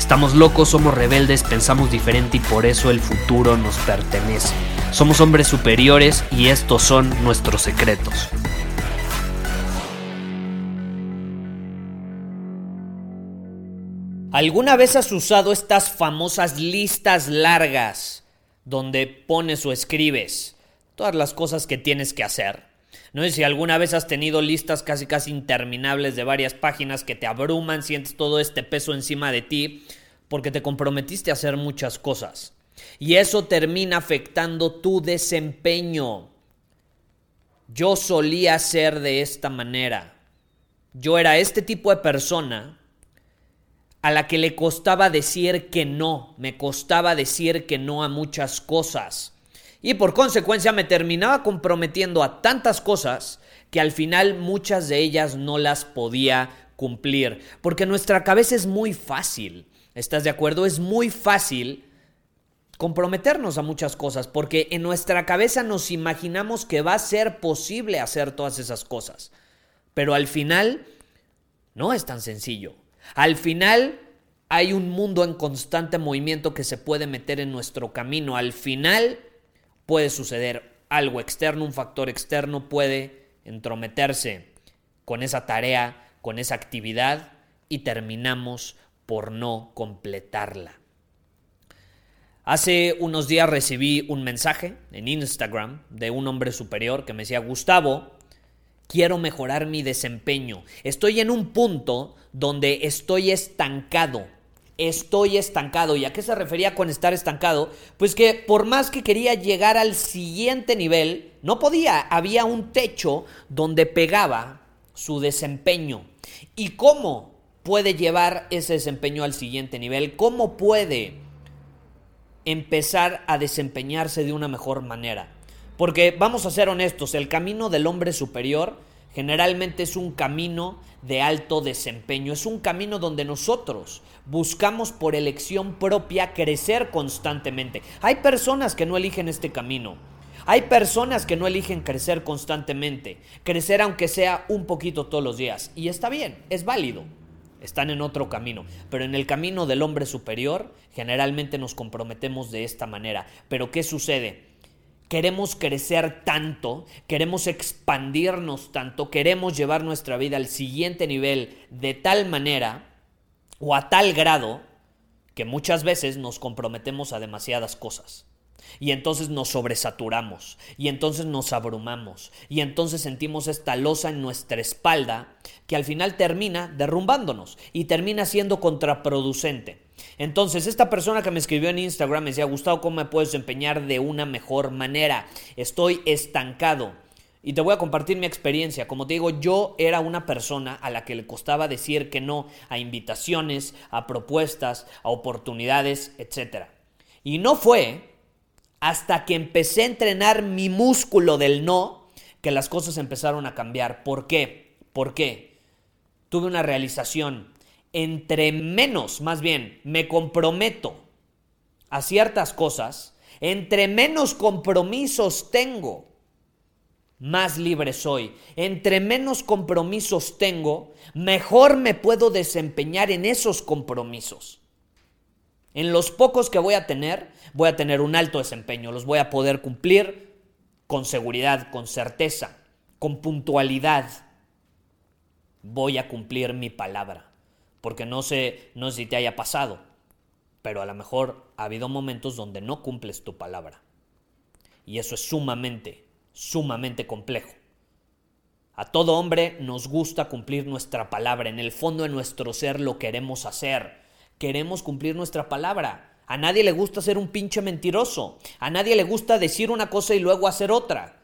Estamos locos, somos rebeldes, pensamos diferente y por eso el futuro nos pertenece. Somos hombres superiores y estos son nuestros secretos. ¿Alguna vez has usado estas famosas listas largas donde pones o escribes todas las cosas que tienes que hacer? No sé si alguna vez has tenido listas casi casi interminables de varias páginas que te abruman, sientes todo este peso encima de ti porque te comprometiste a hacer muchas cosas. Y eso termina afectando tu desempeño. Yo solía ser de esta manera. Yo era este tipo de persona a la que le costaba decir que no, me costaba decir que no a muchas cosas. Y por consecuencia me terminaba comprometiendo a tantas cosas que al final muchas de ellas no las podía cumplir. Porque nuestra cabeza es muy fácil. ¿Estás de acuerdo? Es muy fácil comprometernos a muchas cosas porque en nuestra cabeza nos imaginamos que va a ser posible hacer todas esas cosas. Pero al final no es tan sencillo. Al final hay un mundo en constante movimiento que se puede meter en nuestro camino. Al final puede suceder algo externo, un factor externo puede entrometerse con esa tarea, con esa actividad y terminamos por no completarla. Hace unos días recibí un mensaje en Instagram de un hombre superior que me decía, Gustavo, quiero mejorar mi desempeño. Estoy en un punto donde estoy estancado. Estoy estancado. ¿Y a qué se refería con estar estancado? Pues que por más que quería llegar al siguiente nivel, no podía. Había un techo donde pegaba su desempeño. ¿Y cómo puede llevar ese desempeño al siguiente nivel? ¿Cómo puede empezar a desempeñarse de una mejor manera? Porque vamos a ser honestos, el camino del hombre superior generalmente es un camino de alto desempeño, es un camino donde nosotros buscamos por elección propia crecer constantemente. Hay personas que no eligen este camino. Hay personas que no eligen crecer constantemente, crecer aunque sea un poquito todos los días. Y está bien, es válido. Están en otro camino. Pero en el camino del hombre superior generalmente nos comprometemos de esta manera. Pero ¿qué sucede? Queremos crecer tanto, queremos expandirnos tanto, queremos llevar nuestra vida al siguiente nivel de tal manera o a tal grado que muchas veces nos comprometemos a demasiadas cosas. Y entonces nos sobresaturamos, y entonces nos abrumamos, y entonces sentimos esta losa en nuestra espalda que al final termina derrumbándonos y termina siendo contraproducente. Entonces, esta persona que me escribió en Instagram me decía, Gustavo, ¿cómo me puedo desempeñar de una mejor manera? Estoy estancado. Y te voy a compartir mi experiencia. Como te digo, yo era una persona a la que le costaba decir que no a invitaciones, a propuestas, a oportunidades, etc. Y no fue hasta que empecé a entrenar mi músculo del no que las cosas empezaron a cambiar. ¿Por qué? ¿Por qué? Tuve una realización entre menos, más bien, me comprometo a ciertas cosas, entre menos compromisos tengo, más libre soy. Entre menos compromisos tengo, mejor me puedo desempeñar en esos compromisos. En los pocos que voy a tener, voy a tener un alto desempeño, los voy a poder cumplir con seguridad, con certeza, con puntualidad. Voy a cumplir mi palabra. Porque no sé, no sé si te haya pasado, pero a lo mejor ha habido momentos donde no cumples tu palabra. Y eso es sumamente, sumamente complejo. A todo hombre nos gusta cumplir nuestra palabra. En el fondo de nuestro ser lo queremos hacer. Queremos cumplir nuestra palabra. A nadie le gusta ser un pinche mentiroso. A nadie le gusta decir una cosa y luego hacer otra.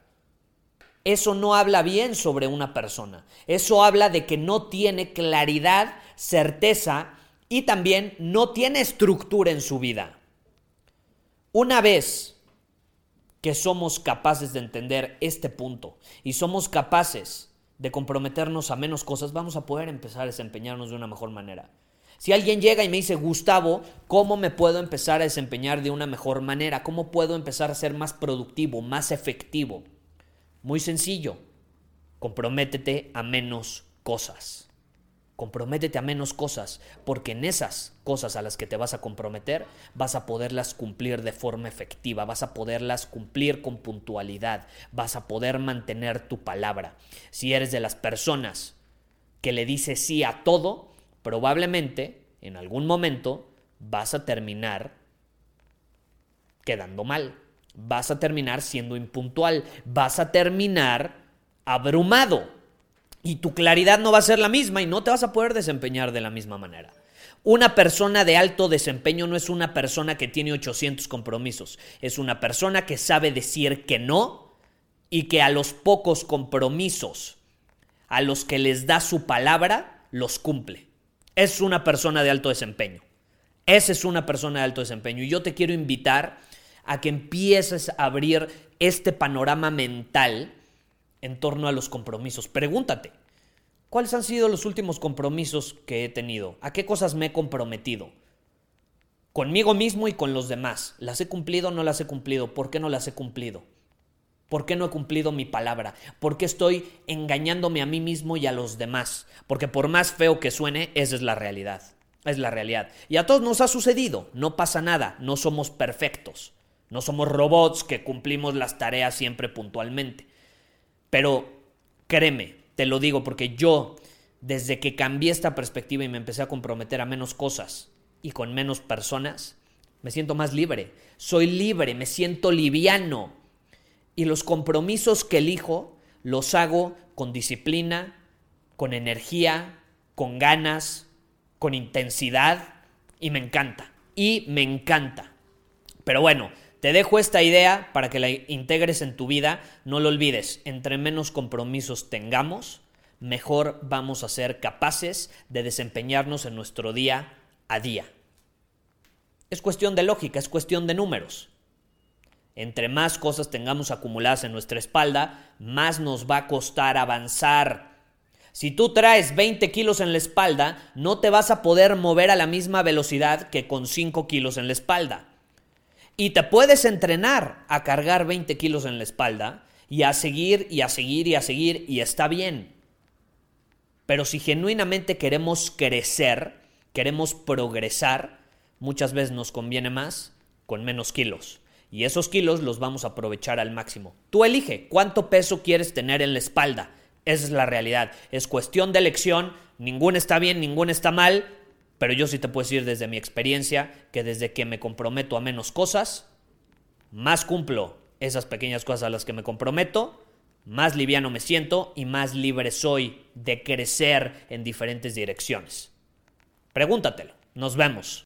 Eso no habla bien sobre una persona. Eso habla de que no tiene claridad, certeza y también no tiene estructura en su vida. Una vez que somos capaces de entender este punto y somos capaces de comprometernos a menos cosas, vamos a poder empezar a desempeñarnos de una mejor manera. Si alguien llega y me dice, Gustavo, ¿cómo me puedo empezar a desempeñar de una mejor manera? ¿Cómo puedo empezar a ser más productivo, más efectivo? Muy sencillo, comprométete a menos cosas. Comprométete a menos cosas, porque en esas cosas a las que te vas a comprometer vas a poderlas cumplir de forma efectiva, vas a poderlas cumplir con puntualidad, vas a poder mantener tu palabra. Si eres de las personas que le dice sí a todo, probablemente en algún momento vas a terminar quedando mal, vas a terminar siendo impuntual, vas a terminar abrumado y tu claridad no va a ser la misma y no te vas a poder desempeñar de la misma manera. Una persona de alto desempeño no es una persona que tiene 800 compromisos, es una persona que sabe decir que no y que a los pocos compromisos a los que les da su palabra, los cumple. Es una persona de alto desempeño. Esa es una persona de alto desempeño. Y yo te quiero invitar a que empieces a abrir este panorama mental en torno a los compromisos. Pregúntate, ¿cuáles han sido los últimos compromisos que he tenido? ¿A qué cosas me he comprometido? Conmigo mismo y con los demás. ¿Las he cumplido o no las he cumplido? ¿Por qué no las he cumplido? ¿Por qué no he cumplido mi palabra? ¿Por qué estoy engañándome a mí mismo y a los demás? Porque por más feo que suene, esa es la realidad. Es la realidad. Y a todos nos ha sucedido. No pasa nada. No somos perfectos. No somos robots que cumplimos las tareas siempre puntualmente. Pero créeme, te lo digo porque yo, desde que cambié esta perspectiva y me empecé a comprometer a menos cosas y con menos personas, me siento más libre. Soy libre, me siento liviano. Y los compromisos que elijo los hago con disciplina, con energía, con ganas, con intensidad y me encanta. Y me encanta. Pero bueno, te dejo esta idea para que la integres en tu vida. No lo olvides, entre menos compromisos tengamos, mejor vamos a ser capaces de desempeñarnos en nuestro día a día. Es cuestión de lógica, es cuestión de números. Entre más cosas tengamos acumuladas en nuestra espalda, más nos va a costar avanzar. Si tú traes 20 kilos en la espalda, no te vas a poder mover a la misma velocidad que con 5 kilos en la espalda. Y te puedes entrenar a cargar 20 kilos en la espalda y a seguir y a seguir y a seguir y está bien. Pero si genuinamente queremos crecer, queremos progresar, muchas veces nos conviene más con menos kilos. Y esos kilos los vamos a aprovechar al máximo. Tú elige cuánto peso quieres tener en la espalda. Esa es la realidad. Es cuestión de elección. Ningún está bien, ningún está mal. Pero yo sí te puedo decir desde mi experiencia que desde que me comprometo a menos cosas, más cumplo esas pequeñas cosas a las que me comprometo, más liviano me siento y más libre soy de crecer en diferentes direcciones. Pregúntatelo. Nos vemos.